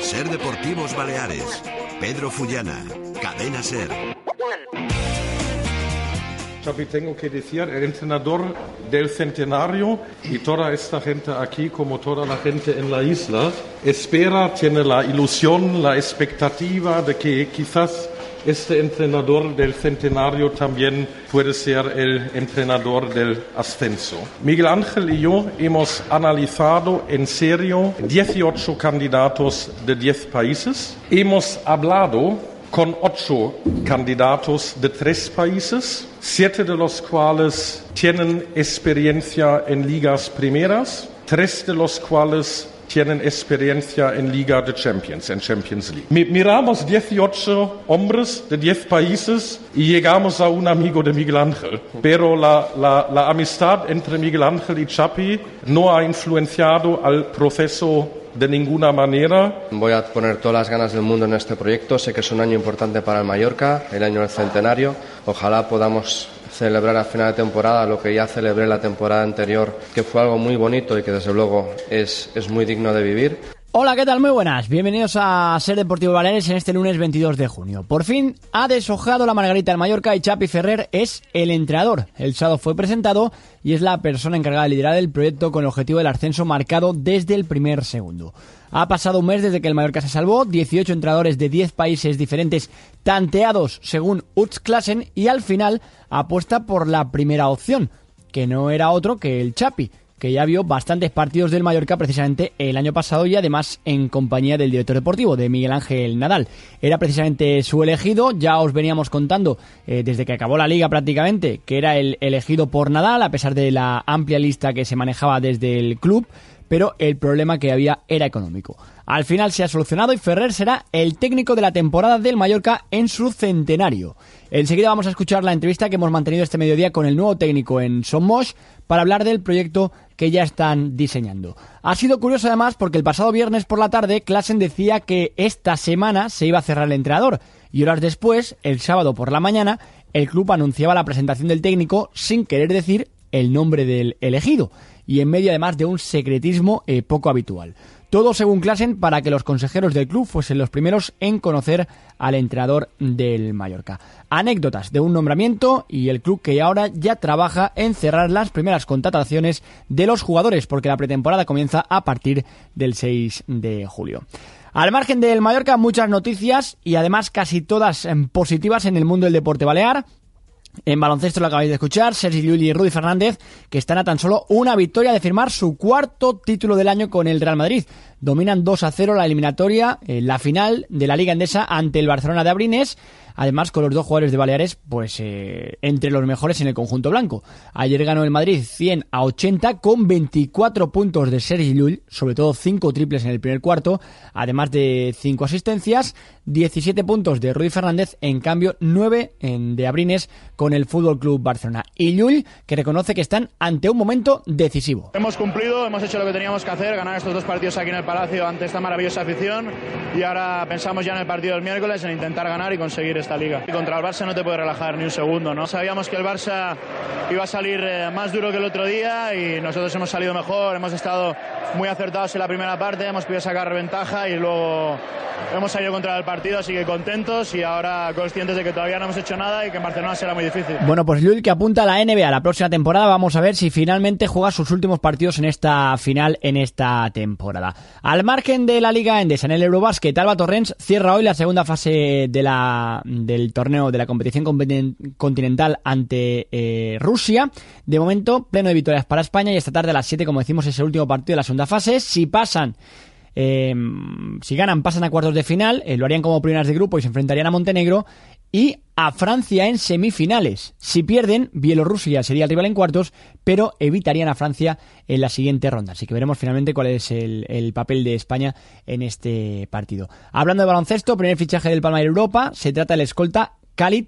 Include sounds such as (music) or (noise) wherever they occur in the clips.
Ser Deportivos Baleares. Pedro Fullana. Cadena Ser. Chapi, tengo que decir, el entrenador del centenario y toda esta gente aquí, como toda la gente en la isla, espera, tiene la ilusión, la expectativa de que quizás este entrenador del centenario también puede ser el entrenador del ascenso. Miguel Ángel y yo hemos analizado en serio 18 candidatos de 10 países. Hemos hablado con ocho candidatos de tres países, siete de los cuales tienen experiencia en ligas primeras, tres de los cuales tienen experiencia en Liga de Champions, en Champions League. Miramos 18 hombres de 10 países y llegamos a un amigo de Miguel Ángel, pero la, la, la amistad entre Miguel Ángel y Chapi no ha influenciado al proceso de ninguna manera. Voy a poner todas las ganas del mundo en este proyecto. Sé que es un año importante para el Mallorca, el año del centenario. Ojalá podamos celebrar a final de temporada lo que ya celebré la temporada anterior, que fue algo muy bonito y que desde luego es, es muy digno de vivir. Hola, ¿qué tal? Muy buenas. Bienvenidos a Ser Deportivo Baleares en este lunes 22 de junio. Por fin ha deshojado la Margarita en Mallorca y Chapi Ferrer es el entrenador. El sábado fue presentado y es la persona encargada de liderar el proyecto con el objetivo del ascenso marcado desde el primer segundo. Ha pasado un mes desde que el Mallorca se salvó, 18 entrenadores de 10 países diferentes tanteados según Klassen y al final apuesta por la primera opción, que no era otro que el Chapi que ya vio bastantes partidos del Mallorca precisamente el año pasado y además en compañía del director deportivo, de Miguel Ángel Nadal. Era precisamente su elegido, ya os veníamos contando eh, desde que acabó la liga prácticamente que era el elegido por Nadal, a pesar de la amplia lista que se manejaba desde el club, pero el problema que había era económico. Al final se ha solucionado y Ferrer será el técnico de la temporada del Mallorca en su centenario. Enseguida vamos a escuchar la entrevista que hemos mantenido este mediodía con el nuevo técnico en Somos para hablar del proyecto que ya están diseñando. Ha sido curioso además porque el pasado viernes por la tarde Klassen decía que esta semana se iba a cerrar el entrenador y horas después, el sábado por la mañana, el club anunciaba la presentación del técnico sin querer decir el nombre del elegido y en medio además de un secretismo eh, poco habitual. Todo según Klassen para que los consejeros del club fuesen los primeros en conocer al entrenador del Mallorca. Anécdotas de un nombramiento y el club que ahora ya trabaja en cerrar las primeras contrataciones de los jugadores porque la pretemporada comienza a partir del 6 de julio. Al margen del Mallorca, muchas noticias y además casi todas positivas en el mundo del deporte balear. En baloncesto lo acabáis de escuchar, Sergi Llull y Rudy Fernández, que están a tan solo una victoria de firmar su cuarto título del año con el Real Madrid. Dominan 2 a 0 la eliminatoria, en la final de la Liga Endesa ante el Barcelona de Abrines Además, con los dos jugadores de Baleares, pues eh, entre los mejores en el conjunto blanco. Ayer ganó el Madrid 100 a 80 con 24 puntos de Sergi Llull, sobre todo 5 triples en el primer cuarto, además de 5 asistencias, 17 puntos de Rudy Fernández, en cambio 9 en, de Abrines con el Fútbol Club Barcelona. Y Llull, que reconoce que están ante un momento decisivo. Hemos cumplido, hemos hecho lo que teníamos que hacer, ganar estos dos partidos aquí en el Palacio ante esta maravillosa afición y ahora pensamos ya en el partido del miércoles en intentar ganar y conseguir esta liga. Y contra el Barça no te puedes relajar ni un segundo, ¿no? Sabíamos que el Barça iba a salir eh, más duro que el otro día y nosotros hemos salido mejor, hemos estado muy acertados en la primera parte, hemos podido sacar ventaja y luego hemos salido contra el partido, así que contentos y ahora conscientes de que todavía no hemos hecho nada y que en Barcelona será muy difícil. Bueno, pues Llull que apunta a la NBA la próxima temporada, vamos a ver si finalmente juega sus últimos partidos en esta final en esta temporada. Al margen de la Liga Endesa en el Eurobasket, Alba Torrens cierra hoy la segunda fase de la del torneo de la competición continental ante eh, Rusia. De momento, pleno de victorias para España y esta tarde a las 7, como decimos, es el último partido de la segunda fase. Si pasan eh, si ganan, pasan a cuartos de final, eh, lo harían como primeras de grupo y se enfrentarían a Montenegro y a Francia en semifinales. Si pierden, Bielorrusia sería el rival en cuartos, pero evitarían a Francia en la siguiente ronda. Así que veremos finalmente cuál es el, papel de España en este partido. Hablando de baloncesto, primer fichaje del Palma de Europa, se trata del escolta Khalid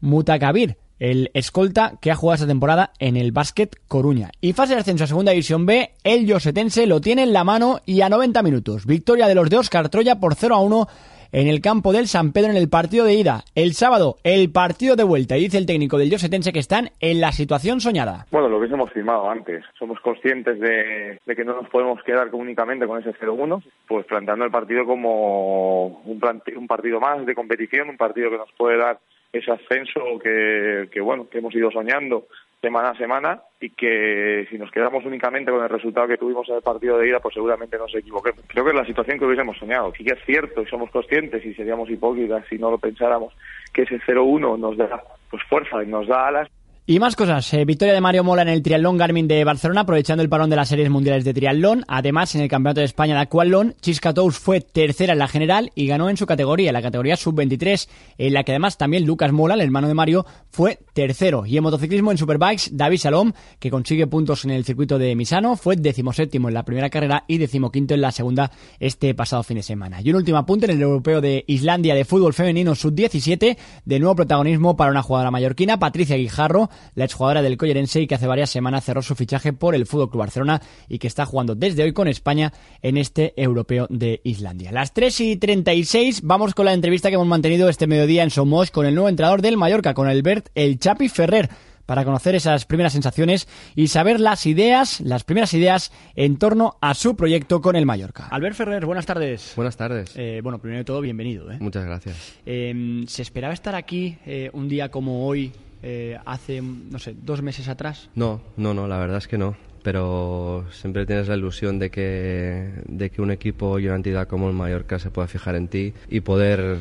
Mutakabir el escolta que ha jugado esta temporada en el Básquet Coruña. Y fase de ascenso a Segunda División B, el Yosetense lo tiene en la mano y a 90 minutos. Victoria de los de Oscar Troya por 0 a 1 en el campo del San Pedro en el partido de ida. El sábado, el partido de vuelta. Y dice el técnico del Josetense que están en la situación soñada. Bueno, lo que hemos firmado antes. Somos conscientes de, que no nos podemos quedar únicamente con ese 0-1, pues planteando el partido como un, un partido más de competición, un partido que nos puede dar ese ascenso que bueno que hemos ido soñando semana a semana y que si nos quedamos únicamente con el resultado que tuvimos en el partido de ida, pues seguramente nos equivoquemos. Creo que es la situación que hubiésemos soñado. Sí que es cierto y somos conscientes y seríamos hipócritas si no lo pensáramos que ese 0-1 nos da pues fuerza y nos da alas y más cosas. Eh, victoria de Mario Mola en el Triatlón Garmin de Barcelona, aprovechando el parón de las series mundiales de triatlón. Además, en el Campeonato de España de Aquatlón, Chisca Tous fue tercera en la general y ganó en su categoría, la categoría sub-23, en la que además también Lucas Mola, el hermano de Mario, fue tercero. Y en motociclismo en Superbikes, David Salom, que consigue puntos en el circuito de Misano, fue decimoséptimo en la primera carrera y decimoquinto en la segunda este pasado fin de semana. Y un último apunte en el europeo de Islandia de fútbol femenino sub-17, de nuevo protagonismo para una jugadora mallorquina, Patricia Guijarro, la exjugadora del Collerense y que hace varias semanas cerró su fichaje por el Fútbol Club Barcelona y que está jugando desde hoy con España en este europeo de Islandia. Las 3 y 36 vamos con la entrevista que hemos mantenido este mediodía en Somos con el nuevo entrenador del Mallorca, con Albert El Chapi Ferrer para conocer esas primeras sensaciones y saber las ideas, las primeras ideas en torno a su proyecto con el Mallorca. Albert Ferrer, buenas tardes. Buenas tardes. Eh, bueno, primero de todo, bienvenido. ¿eh? Muchas gracias. Eh, ¿Se esperaba estar aquí un día como hoy eh, hace, no sé, dos meses atrás? No, no, no, la verdad es que no. Pero siempre tienes la ilusión de que, de que un equipo y una entidad como el Mallorca se pueda fijar en ti y poder,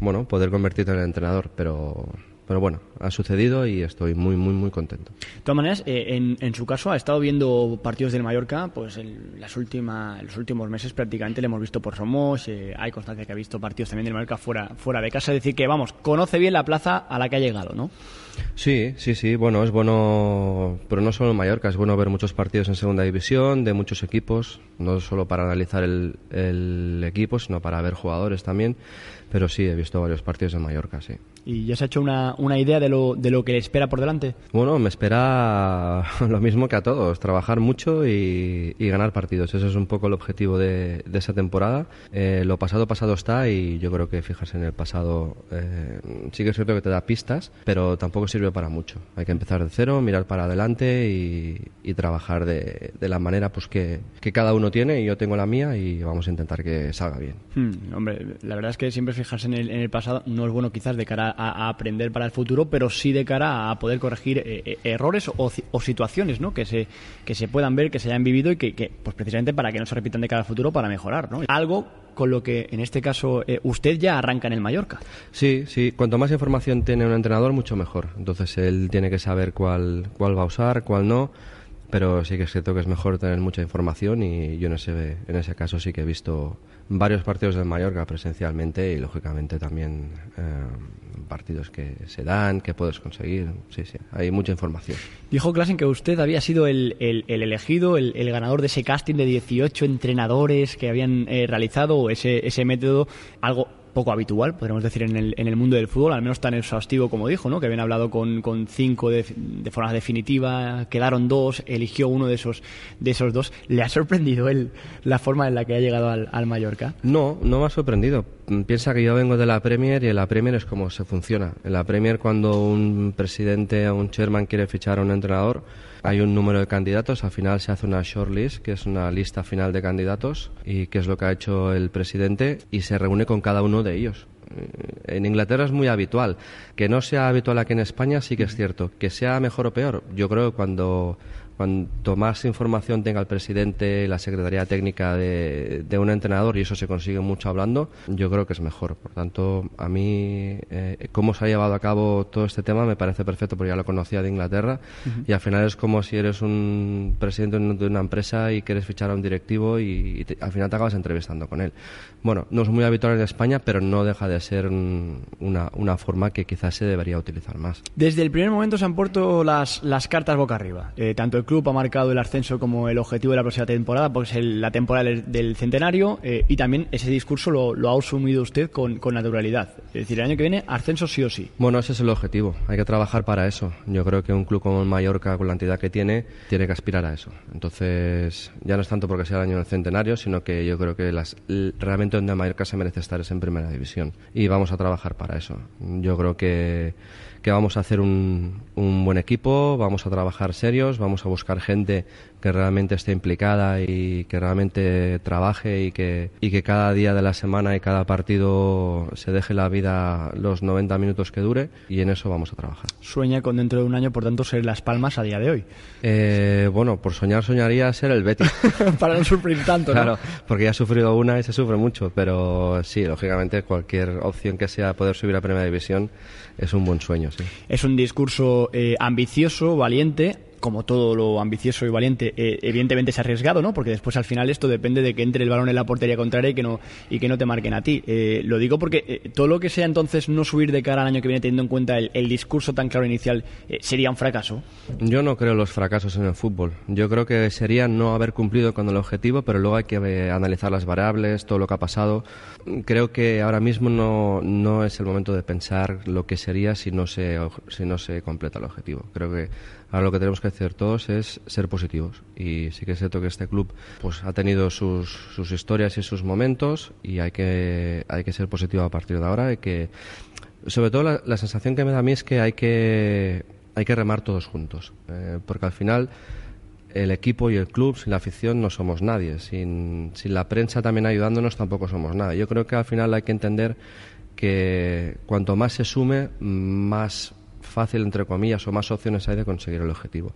bueno, poder convertirte en el entrenador. Pero pero bueno, ha sucedido y estoy muy, muy, muy contento. De todas maneras, eh, en, en, su caso, ha estado viendo partidos del Mallorca, pues en las últimas, los últimos meses prácticamente le hemos visto por Somos, eh, hay constancia que ha visto partidos también del Mallorca fuera, fuera de casa, es decir, que vamos, conoce bien la plaza a la que ha llegado, ¿no? Sí, sí, sí, bueno, es bueno, pero no solo en Mallorca, es bueno ver muchos partidos en segunda división, de muchos equipos, no solo para analizar el, el equipo, sino para ver jugadores también. Pero sí, he visto varios partidos en Mallorca, sí. ¿Y ya se ha hecho una, una idea de lo, de lo que le espera por delante? Bueno, me espera (laughs) lo mismo que a todos, trabajar mucho y, ganar partidos. Ese es un poco el objetivo de, de esa temporada. Eh, lo pasado, pasado está y yo creo que fijarse en el pasado eh, sí que es cierto que te da pistas, pero tampoco sirve para mucho. Hay que empezar de cero, mirar para adelante y, trabajar de, de, la manera pues que, que, cada uno tiene y yo tengo la mía y vamos a intentar que salga bien. Hmm, hombre, la verdad es que siempre fijarse en el, en el pasado no es bueno quizás de cara a, aprender para el futuro, pero sí de cara a poder corregir eh, eh, errores o, situaciones ¿no? que, se, que se puedan ver, que se hayan vivido y que, pues precisamente para que no se repitan de cara al futuro, para mejorar. ¿no? Algo con lo que en este caso eh, usted ya arranca en el Mallorca. Sí, sí. Cuanto más información tiene un entrenador, mucho mejor. Entonces él tiene que saber cuál, cuál va a usar, cuál no pero sí que es cierto que es mejor tener mucha información y yo en ese, en ese caso sí que he visto varios partidos del Mallorca presencialmente y lógicamente también eh, partidos que se dan, que puedes conseguir. Sí, sí, hay mucha información. Dijo Klassen que usted había sido el, el, elegido, el, el, ganador de ese casting de 18 entrenadores que habían eh, realizado ese, ese método, algo poco habitual, podríamos decir, en el, en el mundo del fútbol, al menos tan exhaustivo como dijo, ¿no? que habían hablado con, con cinco de, forma definitiva, quedaron dos, eligió uno de esos, de esos dos. ¿Le ha sorprendido él la forma en la que ha llegado al, al Mallorca? No, no me ha sorprendido. Piensa que yo vengo de la Premier y en la Premier es como se funciona. En la Premier cuando un presidente o un chairman quiere fichar a un entrenador, hay un número de candidatos, al final se hace una shortlist, que es una lista final de candidatos, y que es lo que ha hecho el presidente, y se reúne con cada uno de ellos. Eh, en Inglaterra es muy habitual. Que no sea habitual aquí en España sí que es cierto. Que sea mejor o peor, yo creo que cuando cuanto más información tenga el presidente, la secretaría técnica de, un entrenador, y eso se consigue mucho hablando, yo creo que es mejor. Por tanto, a mí, eh, cómo se ha llevado a cabo todo este tema me parece perfecto, porque ya lo conocía de Inglaterra, y al final es como si eres un presidente de una empresa y quieres fichar a un directivo y, al final te acabas entrevistando con él. Bueno, no es muy habitual en España, pero no deja de ser una, una forma que quizás se debería utilizar más. Desde el primer momento se han puesto las, las cartas boca arriba. Eh, tanto club ha marcado el ascenso como el objetivo de la próxima temporada, porque es la temporada del, centenario, eh, y también ese discurso lo, ha asumido usted con, naturalidad. Es decir, el año que viene ascenso sí o sí. Bueno, ese es el objetivo. Hay que trabajar para eso. Yo creo que un club como el Mallorca, con la entidad que tiene, tiene que aspirar a eso. Entonces, ya no es tanto porque sea el año del centenario, sino que yo creo que las, realmente donde Mallorca se merece estar es en primera división. Y vamos a trabajar para eso. Yo creo que que vamos a hacer un, un, buen equipo, vamos a trabajar serios, vamos a buscar gente que realmente esté implicada y que realmente trabaje y que, y que cada día de la semana y cada partido se deje la vida los 90 minutos que dure y en eso vamos a trabajar. Sueña con dentro de un año, por tanto, ser Las Palmas a día de hoy. Eh, bueno, por soñar soñaría ser el Betis. (laughs) Para no sufrir tanto, ¿no? Claro, porque ya ha sufrido una y se sufre mucho, pero sí, lógicamente cualquier opción que sea poder subir a Primera División es un buen sueño, sí. Es un discurso eh, ambicioso, valiente, como todo lo ambicioso y valiente, eh, evidentemente es arriesgado, ¿no? Porque después al final esto depende de que entre el balón en la portería contraria y que no, y que no te marquen a ti. Eh, lo digo porque eh, todo lo que sea entonces no subir de cara al año que viene teniendo en cuenta el, el discurso tan claro inicial sería un fracaso. Yo no creo los fracasos en el fútbol. Yo creo que sería no haber cumplido con el objetivo, pero luego hay que analizar las variables, todo lo que ha pasado. Creo que ahora mismo no, no es el momento de pensar lo que sería si no se, si no se completa el objetivo. Creo que Ahora lo que tenemos que hacer todos es ser positivos. Y sí que es cierto que este club pues, ha tenido sus, sus historias y sus momentos y hay que, hay que ser positivo a partir de ahora. Hay que, sobre todo la, la sensación que me da a mí es que hay que, hay que remar todos juntos. Eh, porque al final el equipo y el club, sin la afición, no somos nadie. Sin, sin la prensa también ayudándonos, tampoco somos nada. Yo creo que al final hay que entender que cuanto más se sume, más fácil, entre comillas, o más opciones hay de conseguir el objetivo.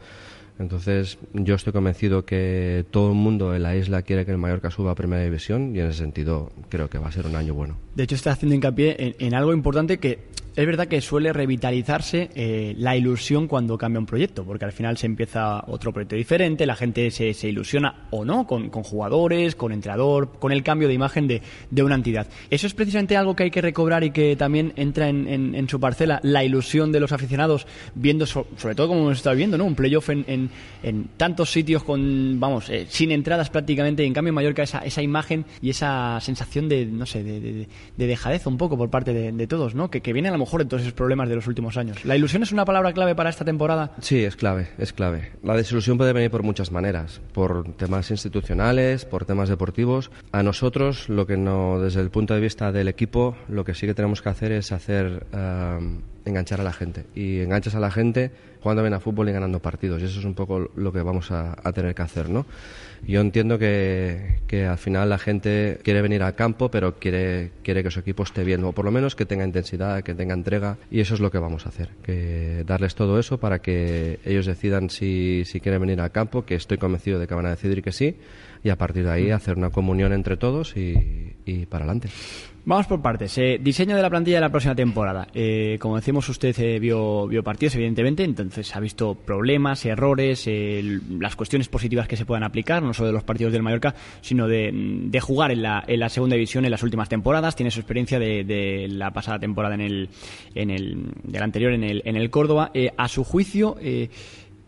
Entonces, yo estoy convencido que todo el mundo en la isla quiere que el Mallorca suba a Primera División y en ese sentido creo que va a ser un año bueno. De hecho, está haciendo hincapié en, algo importante que es verdad que suele revitalizarse eh, la ilusión cuando cambia un proyecto, porque al final se empieza otro proyecto diferente, la gente se, se ilusiona o no con, con, jugadores, con entrenador, con el cambio de imagen de, de, una entidad. Eso es precisamente algo que hay que recobrar y que también entra en, en, en su parcela, la ilusión de los aficionados, viendo, so, sobre todo como hemos estado viendo, ¿no? un playoff en, tantos sitios con, vamos, eh, sin entradas prácticamente, y en cambio en Mallorca esa, esa imagen y esa sensación de, no sé, de, de, de dejadez un poco por parte de, todos, ¿no? Que, que viene a lo mejor de todos esos problemas de los últimos años. ¿La ilusión es una palabra clave para esta temporada? Sí, es clave, es clave. La desilusión puede venir por muchas maneras, por temas institucionales, por temas deportivos. A nosotros, lo que no, desde el punto de vista del equipo, lo que sí que tenemos que hacer es hacer um, enganchar a la gente. Y enganchas a la gente jugando bien a fútbol y ganando partidos. Y eso es un poco lo que vamos a, a tener que hacer, ¿no? Yo entiendo que, que, al final la gente quiere venir al campo, pero quiere, quiere que su equipo esté bien, o por lo menos que tenga intensidad, que tenga entrega, y eso es lo que vamos a hacer, que darles todo eso para que ellos decidan si, si quieren venir al campo, que estoy convencido de que van a decidir que sí, y a partir de ahí hacer una comunión entre todos y, y para adelante. Vamos por partes. Eh, diseño de la plantilla de la próxima temporada. Eh, como decimos, usted eh, vio, partidos, evidentemente, entonces ha visto problemas, errores, eh, las cuestiones positivas que se puedan aplicar, no solo de los partidos del Mallorca, sino de, jugar en la, en la, segunda división en las últimas temporadas. Tiene su experiencia de, de la pasada temporada en el, en el, del anterior en el, en el Córdoba. Eh, a su juicio,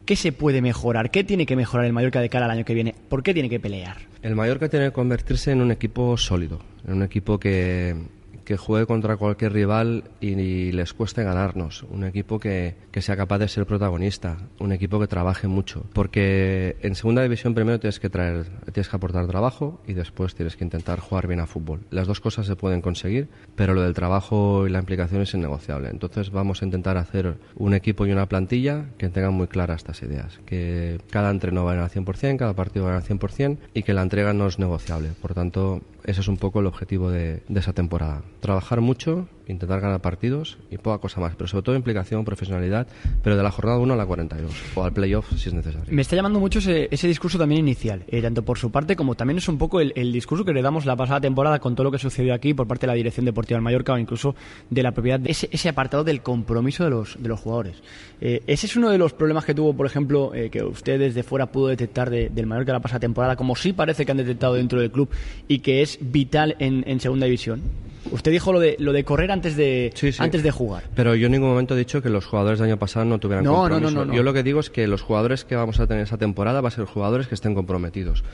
¿qué se puede mejorar? ¿Qué tiene que mejorar el Mallorca de cara al año que viene? ¿Por qué tiene que pelear? El Mallorca tiene que convertirse en un equipo sólido, en un equipo que, que juegue contra cualquier rival y, les cueste ganarnos. Un equipo que, que, sea capaz de ser protagonista. Un equipo que trabaje mucho. Porque en segunda división primero tienes que traer, tienes que aportar trabajo y después tienes que intentar jugar bien a fútbol. Las dos cosas se pueden conseguir, pero lo del trabajo y la implicación es innegociable. Entonces vamos a intentar hacer un equipo y una plantilla que tengan muy claras estas ideas. Que cada entreno va al 100%, cada partido va al 100% y que la entrega no es negociable. Por tanto, ese es un poco el objetivo de, de esa temporada. Trabajar mucho, intentar ganar partidos y poca cosa más, pero sobre todo implicación, profesionalidad, pero de la jornada 1 a la 42 o al playoff si es necesario. Me está llamando mucho ese, ese discurso también inicial, eh, tanto por su parte como también es un poco el, discurso que le damos la pasada temporada con todo lo que sucedió aquí por parte de la Dirección Deportiva del Mallorca o incluso de la propiedad, de ese, ese apartado del compromiso de los, de los jugadores. Eh, ese es uno de los problemas que tuvo, por ejemplo, eh, que usted desde fuera pudo detectar de, del Mallorca la pasada temporada, como sí parece que han detectado dentro del club y que es vital en, en segunda división. Usted dijo lo de, lo de correr antes de, sí, sí. antes de jugar. Pero yo en ningún momento he dicho que los jugadores del año pasado no tuvieran no, compromiso. No, no, no, yo lo que digo es que los jugadores que vamos a tener esa temporada van a ser jugadores que estén comprometidos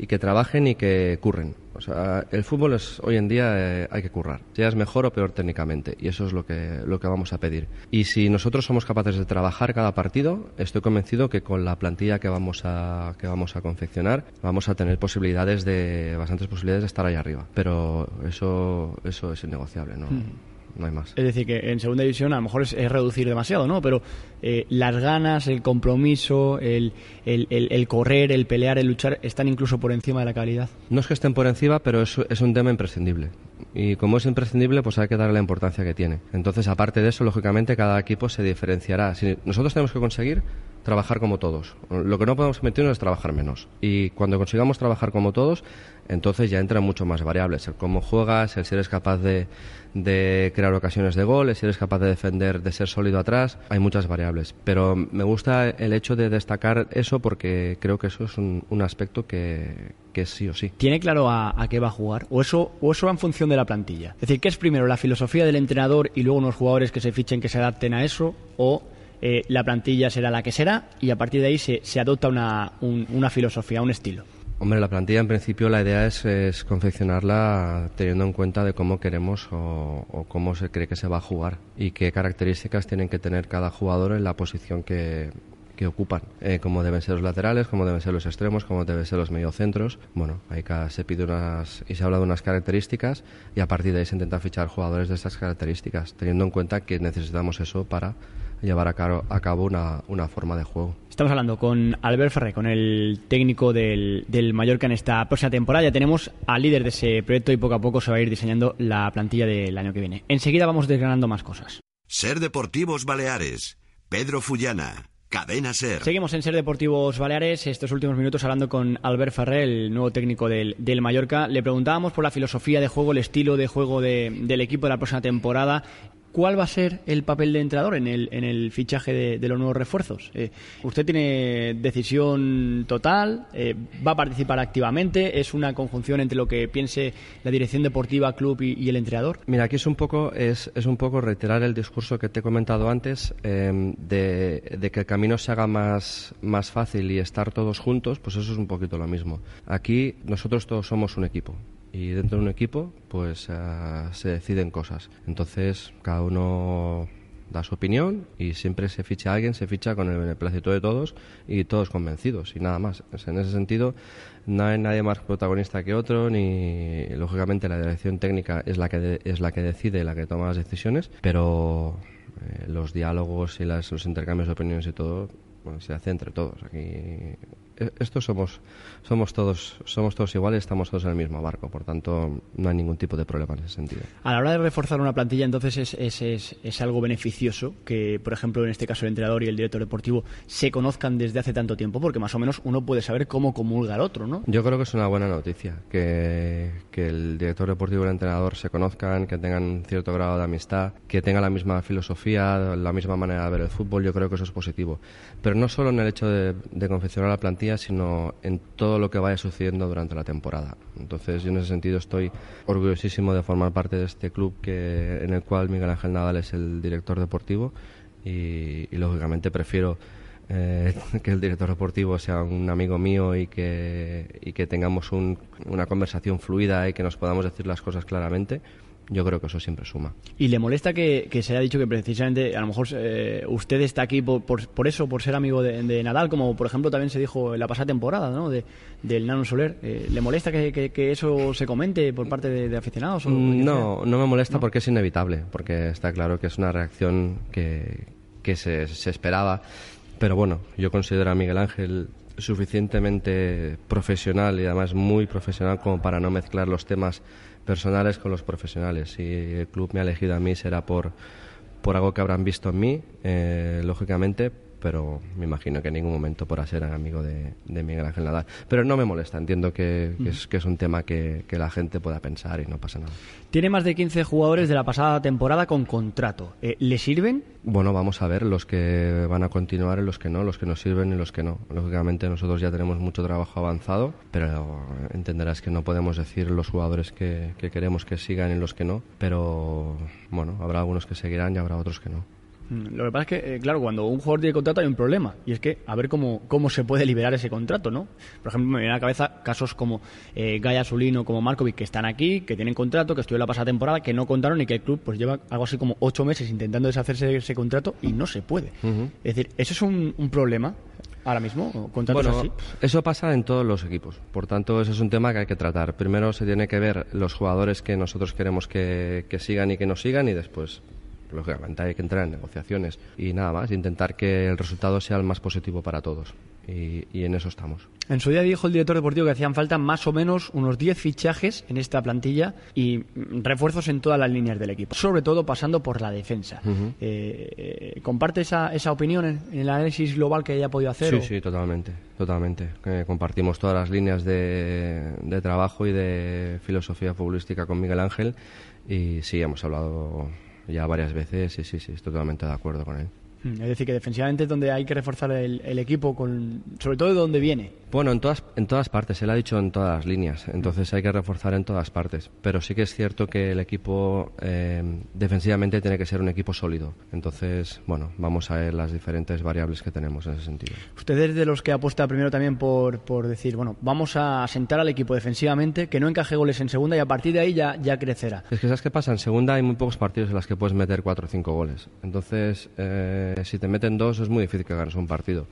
y que trabajen y que curren. O sea, el fútbol es hoy en día eh, hay que currar, es mejor o peor técnicamente, y eso es lo que, lo que vamos a pedir. Y si nosotros somos capaces de trabajar cada partido, estoy convencido que con la plantilla que vamos a, que vamos a confeccionar, vamos a tener posibilidades de, bastantes posibilidades de estar ahí arriba. Pero eso, eso es innegociable, ¿no? Mm no hay más. Es decir, que en segunda división a lo mejor es, reducir demasiado, ¿no? Pero eh, las ganas, el compromiso, el, el, correr, el pelear, el luchar, están incluso por encima de la calidad. No es que estén por encima, pero es, es un tema imprescindible. Y como es imprescindible, pues hay que darle la importancia que tiene. Entonces, aparte de eso, lógicamente, cada equipo se diferenciará. Si nosotros tenemos que conseguir trabajar como todos. Lo que no podemos permitirnos es trabajar menos. Y cuando consigamos trabajar como todos, entonces ya entran mucho más variables. El cómo juegas, el si eres capaz de, de crear ocasiones de gol, el si eres capaz de defender, de ser sólido atrás. Hay muchas variables. Pero me gusta el hecho de destacar eso porque creo que eso es un, un aspecto que, que sí o sí. ¿Tiene claro a, a, qué va a jugar? ¿O eso, ¿O eso va en función de la plantilla? Es decir, ¿qué es primero la filosofía del entrenador y luego unos jugadores que se fichen que se adapten a eso? ¿O eh, la plantilla será la que será y a partir de ahí se, adopta una, una filosofía, un estilo. Hombre, la plantilla en principio la idea es, confeccionarla teniendo en cuenta de cómo queremos o, cómo se cree que se va a jugar y qué características tienen que tener cada jugador en la posición que, que ocupan, eh, como deben ser los laterales, como deben ser los extremos, como deben ser los mediocentros. Bueno, ahí se pide unas y se habla de unas características y a partir de ahí se intenta fichar jugadores de estas características, teniendo en cuenta que necesitamos eso para llevar a cabo, a cabo una, una, forma de juego. Estamos hablando con Albert Ferré, con el técnico del, del Mallorca en esta próxima temporada. Ya tenemos al líder de ese proyecto y poco a poco se va a ir diseñando la plantilla del año que viene. Enseguida vamos desgranando más cosas. Ser Deportivos Baleares. Pedro Fullana. Cadena Ser. Seguimos en Ser Deportivos Baleares, estos últimos minutos hablando con Albert Ferrer, el nuevo técnico del, del Mallorca. Le preguntábamos por la filosofía de juego, el estilo de juego de, del equipo de la próxima temporada ¿Cuál va a ser el papel de entrenador en el, en el fichaje de, los nuevos refuerzos? Eh, ¿Usted tiene decisión total? Eh, ¿Va a participar activamente? ¿Es una conjunción entre lo que piense la dirección deportiva, club y, el entrenador? Mira, aquí es un poco, es, es, un poco reiterar el discurso que te he comentado antes em, de, de, que el camino se haga más, más fácil y estar todos juntos, pues eso es un poquito lo mismo. Aquí nosotros todos somos un equipo y dentro de un equipo pues uh, se deciden cosas. Entonces cada uno da su opinión y siempre se ficha alguien, se ficha con el beneplácito de todos y todos convencidos y nada más. En ese sentido no hay nadie más protagonista que otro ni lógicamente la dirección técnica es la que de, es la que decide, la que toma las decisiones, pero eh, los diálogos y las, los intercambios de opiniones y todo se hace entre todos. Aquí eh, estos somos somos todos somos todos iguales, estamos todos en el mismo barco, por tanto no hay ningún tipo de problema en ese sentido. A la hora de reforzar una plantilla, entonces es, es, es, es algo beneficioso que, por ejemplo, en este caso el entrenador y el director deportivo se conozcan desde hace tanto tiempo, porque más o menos uno puede saber cómo comulga el otro, ¿no? Yo creo que es una buena noticia que, que el director deportivo y el entrenador se conozcan, que tengan cierto grado de amistad, que tengan la misma filosofía, la misma manera de ver el fútbol. Yo creo que eso es positivo, pero no solo en el hecho de, de confeccionar la plantilla sino en todo lo que vaya sucediendo durante la temporada. Entonces, yo en ese sentido estoy orgullosísimo de formar parte de este club que, en el cual Miguel Ángel Nadal es el director deportivo y, lógicamente prefiero eh, (laughs) que el director deportivo sea un amigo mío y que, y que tengamos una conversación fluida y que nos podamos decir las cosas claramente yo creo que eso siempre suma. ¿Y le molesta que, se haya dicho que precisamente, a lo mejor eh, usted está aquí por, por, eso, por ser amigo de, Nadal, como por ejemplo también se dijo en la pasada temporada, ¿no? De, del Nano Soler. Eh, ¿Le molesta que, eso se comente por parte de, aficionados? Mm, no, no me molesta porque es inevitable, porque está claro que es una reacción que, que se, se esperaba. Pero bueno, yo considero a Miguel Ángel suficientemente profesional y además muy profesional como para no mezclar los temas personales con los profesionales. Si el club me ha elegido a mí será por, por algo que habrán visto en mí, eh, lógicamente, pero me imagino que en ningún momento por ser amigo de, de, Miguel Ángel Nadal. Pero no me molesta, entiendo que, que, es, que es, un tema que, que, la gente pueda pensar y no pasa nada. Tiene más de 15 jugadores de la pasada temporada con contrato. Eh, ¿Le sirven? Bueno, vamos a ver los que van a continuar y los que no, los que nos sirven y los que no. Lógicamente nosotros ya tenemos mucho trabajo avanzado, pero entenderás que no podemos decir los jugadores que, queremos que sigan y los que no, pero bueno, habrá algunos que seguirán y habrá otros que no. Mm, Lo que pasa es que, eh, claro, cuando un jugador tiene contrato hay un problema. Y es que a ver cómo, cómo se puede liberar ese contrato, ¿no? Por ejemplo, me viene a la cabeza casos como eh, Gaya Zulino, como Markovic, que están aquí, que tienen contrato, que estuvieron la pasada temporada, que no contaron y que el club pues lleva algo así como ocho meses intentando deshacerse de ese contrato y no se puede. Es decir, ¿eso es un, un problema ahora mismo? ¿O ¿Contratos Bueno, así? eso pasa en todos los equipos. Por tanto, ese es un tema que hay que tratar. Primero se tiene que ver los jugadores que nosotros queremos que, que sigan y que no sigan y después, lógicamente, hay que entrar en negociaciones. Y nada más, intentar que el resultado sea el más positivo para todos. Y, y en eso estamos. En su día dijo el director deportivo que hacían falta más o menos unos 10 fichajes en esta plantilla y mm, refuerzos en todas las líneas del equipo, sobre todo pasando por la defensa. Eh, eh, ¿Comparte esa, esa opinión en, en el análisis global que haya podido hacer? Sí, o- sí, totalmente, totalmente. Eh, compartimos todas las líneas de, de trabajo y de filosofía futbolística con Miguel Ángel y sí, hemos hablado ya varias veces y sí, sí, estoy totalmente de acuerdo con él. Mm, Es decir, que defensivamente es donde hay que reforzar el, el equipo, con, sobre todo de donde viene. Bueno, en todas, en todas partes, él ha dicho en todas las líneas, entonces hay que reforzar en todas partes, pero sí que es cierto que el equipo eh, defensivamente tiene que ser un equipo sólido, entonces, bueno, vamos a ver las diferentes variables que tenemos en ese sentido. Usted es de los que apuesta primero también por, por decir, bueno, vamos a sentar al equipo defensivamente, que no encaje goles en segunda y a partir de ahí ya, ya crecerá. Es que ¿sabes qué pasa? En segunda hay muy pocos partidos en los que puedes meter cuatro o cinco goles. Entonces, eh, si te meten dos es muy difícil que ganes un partido.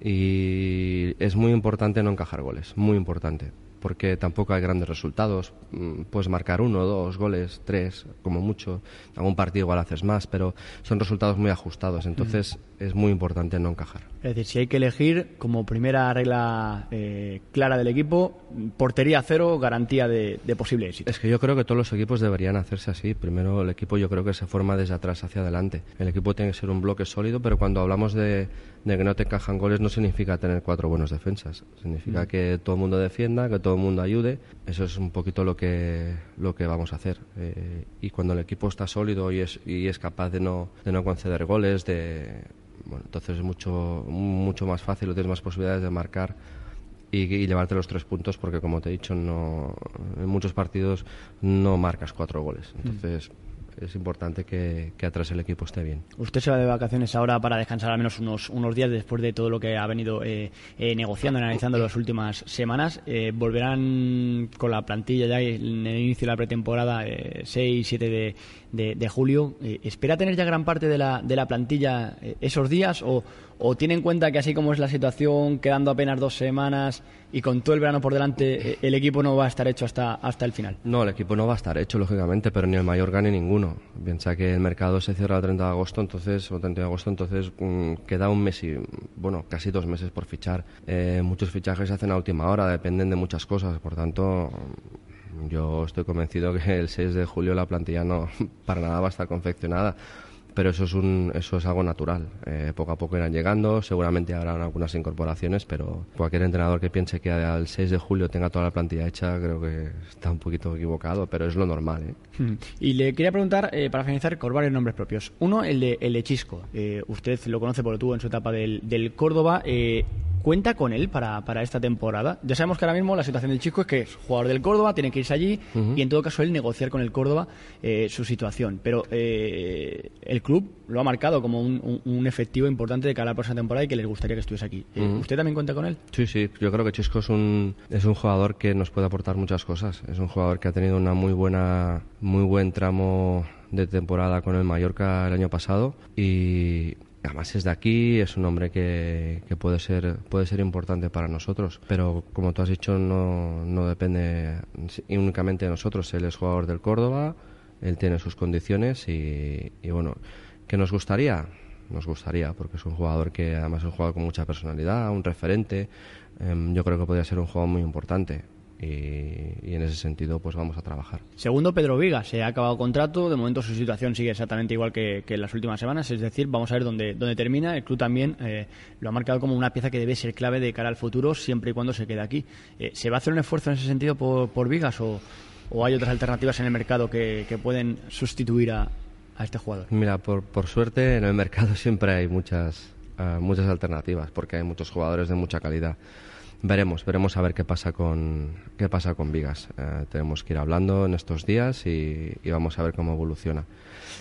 Y es muy importante no encajar goles, muy importante. Porque tampoco hay grandes resultados. Mm, Puedes marcar uno, dos goles, tres, como mucho. Algún partido igual haces más, pero son resultados muy ajustados. Entonces, es muy importante no encajar. Es decir, si hay que elegir como primera regla eh, clara del equipo, portería cero, garantía de, de posible éxito. Es que yo creo que todos los equipos deberían hacerse así. Primero, el equipo yo creo que se forma desde atrás hacia adelante. El equipo tiene que ser un bloque sólido, pero cuando hablamos de, de que no te encajan goles no significa tener cuatro buenos defensas. Significa que todo el mundo defienda, que todo el mundo ayude. Eso es un poquito lo que, lo que vamos a hacer. Eh, y cuando el equipo está sólido y es, y es capaz de no, de no conceder goles, de, bueno, entonces es mucho, mucho más fácil, o tienes más posibilidades de marcar y, y llevarte los tres puntos porque como te he dicho no en muchos partidos no marcas cuatro goles entonces es importante que, atrás el equipo esté bien Usted se va de vacaciones ahora para descansar al menos unos, unos días después de todo lo que ha venido eh, eh, negociando, analizando las últimas semanas. Eh, volverán con la plantilla ya en el inicio de la pretemporada, eh, 6, 7 de, de- de julio. Eh, ¿Espera tener ya gran parte de la, de la plantilla eh, esos días o, o tiene en cuenta que así como es la situación, quedando apenas dos semanas y con todo el verano por delante, eh, el equipo no va a estar hecho hasta, hasta el final? no el equipo no va a estar hecho lógicamente pero ni el Mallorca ni ninguno. Piensa que el mercado se cierra el 30 de agosto entonces o 30 de agosto entonces mm, queda un mes y bueno casi dos meses por fichar. Eh, muchos fichajes se hacen a última hora dependen de muchas cosas. Por tanto Yo estoy convencido que el 6 de julio la plantilla no (laughs) para nada va a estar confeccionada, pero eso es un eso es algo natural. Eh, poco a poco irán llegando, seguramente habrán algunas incorporaciones, pero cualquier entrenador que piense que al 6 de julio tenga toda la plantilla hecha, creo que está un poquito equivocado, pero es lo normal. ¿eh? Mm. Y le quería preguntar, eh, para finalizar, por varios nombres propios. Uno, el de, el de Chisco. Eh, usted lo conoce porque lo tuvo en su etapa del, del Córdoba. ¿Cuenta con él para, para esta temporada? Ya sabemos que ahora mismo la situación del Chisco es que es jugador del Córdoba, tiene que irse allí y en todo caso él negociar con el Córdoba eh, su situación. Pero eh, el club lo ha marcado como un, un- un efectivo importante de cara a la próxima temporada y que les gustaría que estuviese aquí. Eh, ¿Usted también cuenta con él? Sí, sí, yo creo que Chisco es un, es un jugador que nos puede aportar muchas cosas. Es un jugador que ha tenido una muy buena, muy buen tramo de temporada con el Mallorca el año pasado y además es de aquí, es un hombre que, que puede ser, puede ser importante para nosotros. Pero como tú has dicho, no, no depende únicamente de nosotros. Él es jugador del Córdoba, él tiene sus condiciones y, y bueno, ¿qué nos gustaría? nos gustaría, porque es un jugador que además es un jugador con mucha personalidad, un referente. Em, yo creo que podría ser un jugador muy importante y, y en ese sentido pues vamos a trabajar. Segundo, Pedro Viga. Se ha acabado contrato. De momento su situación sigue exactamente igual que, que en las últimas semanas. Es decir, vamos a ver dónde, dónde termina. El club también eh, lo ha marcado como una pieza que debe ser clave de cara al futuro, siempre y cuando se quede aquí. Eh, ¿Se va a hacer un esfuerzo en ese sentido por, por Vigas o, o hay otras alternativas en el mercado que, que pueden sustituir a, a este jugador? Mira, por, por suerte en el mercado (laughs) siempre hay muchas, ah, muchas alternativas, porque hay muchos jugadores de mucha calidad. Veremos, veremos a ver qué pasa con qué pasa con Vigas. Eh, tenemos que ir hablando en estos días y, vamos a ver cómo evoluciona.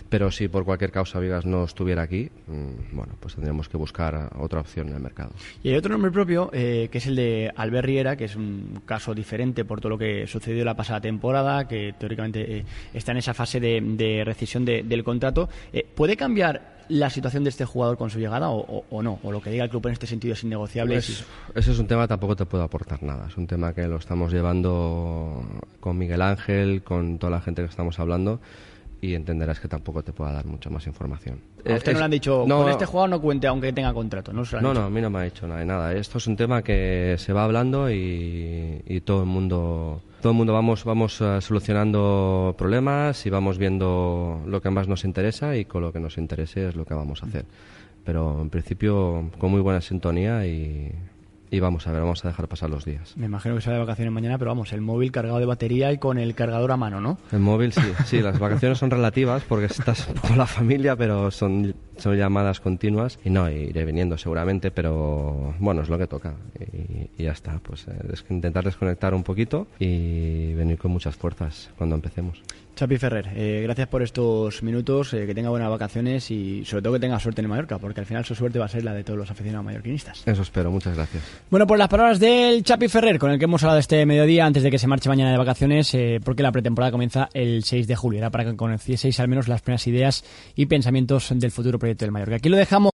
Pero si por cualquier causa Vigas no estuviera aquí, mm, bueno, pues tendríamos que buscar otra opción en el mercado. Y hay otro nombre propio, eh, que es el de Albert Riera, que es un caso diferente por todo lo que sucedió la pasada temporada, que teóricamente eh, está en esa fase de, rescisión del contrato. ¿Puede cambiar la situación de este jugador con su llegada o, no? O lo que diga el club en este sentido es innegociable. Pues, ese es un tema tampoco te puedo aportar nada. Es un tema que lo estamos llevando con Miguel Ángel, con toda la gente que estamos hablando y entenderás que tampoco te pueda dar mucha más información. A usted no le han dicho, con este jugador no cuente aunque tenga contrato, ¿no? no, no, a mí no me ha dicho nada de nada. Esto es un tema que se va hablando y, y todo el mundo todo el mundo vamos, vamos eh, solucionando problemas y vamos viendo lo que más nos interesa y con lo que nos interese es lo que vamos a hacer. Pero en principio con muy buena sintonía y, y vamos a ver, vamos a dejar pasar los días. Me imagino que sale de vacaciones mañana, pero vamos, el móvil cargado de batería y con el cargador a mano, ¿no? El móvil sí, sí, las vacaciones son relativas porque estás (laughs) con la familia, pero son, son llamadas continuas y no, iré viniendo seguramente, pero bueno, es lo que toca y, ya está, pues eh, es intentar desconectar un poquito y venir con muchas fuerzas cuando empecemos. Chapi Ferrer, eh, gracias por estos minutos, eh, que tenga buenas vacaciones y sobre todo que tenga suerte en Mallorca, porque al final su suerte va a ser la de todos los aficionados mallorquinistas. Eso espero, muchas gracias. Bueno, pues las palabras del Chapi Ferrer, con el que hemos hablado este mediodía antes de que se marche mañana de vacaciones, eh, porque la pretemporada comienza el 6 de julio, era para que conocieseis al menos las primeras ideas y pensamientos del futuro proyecto del Mallorca. Aquí lo dejamos.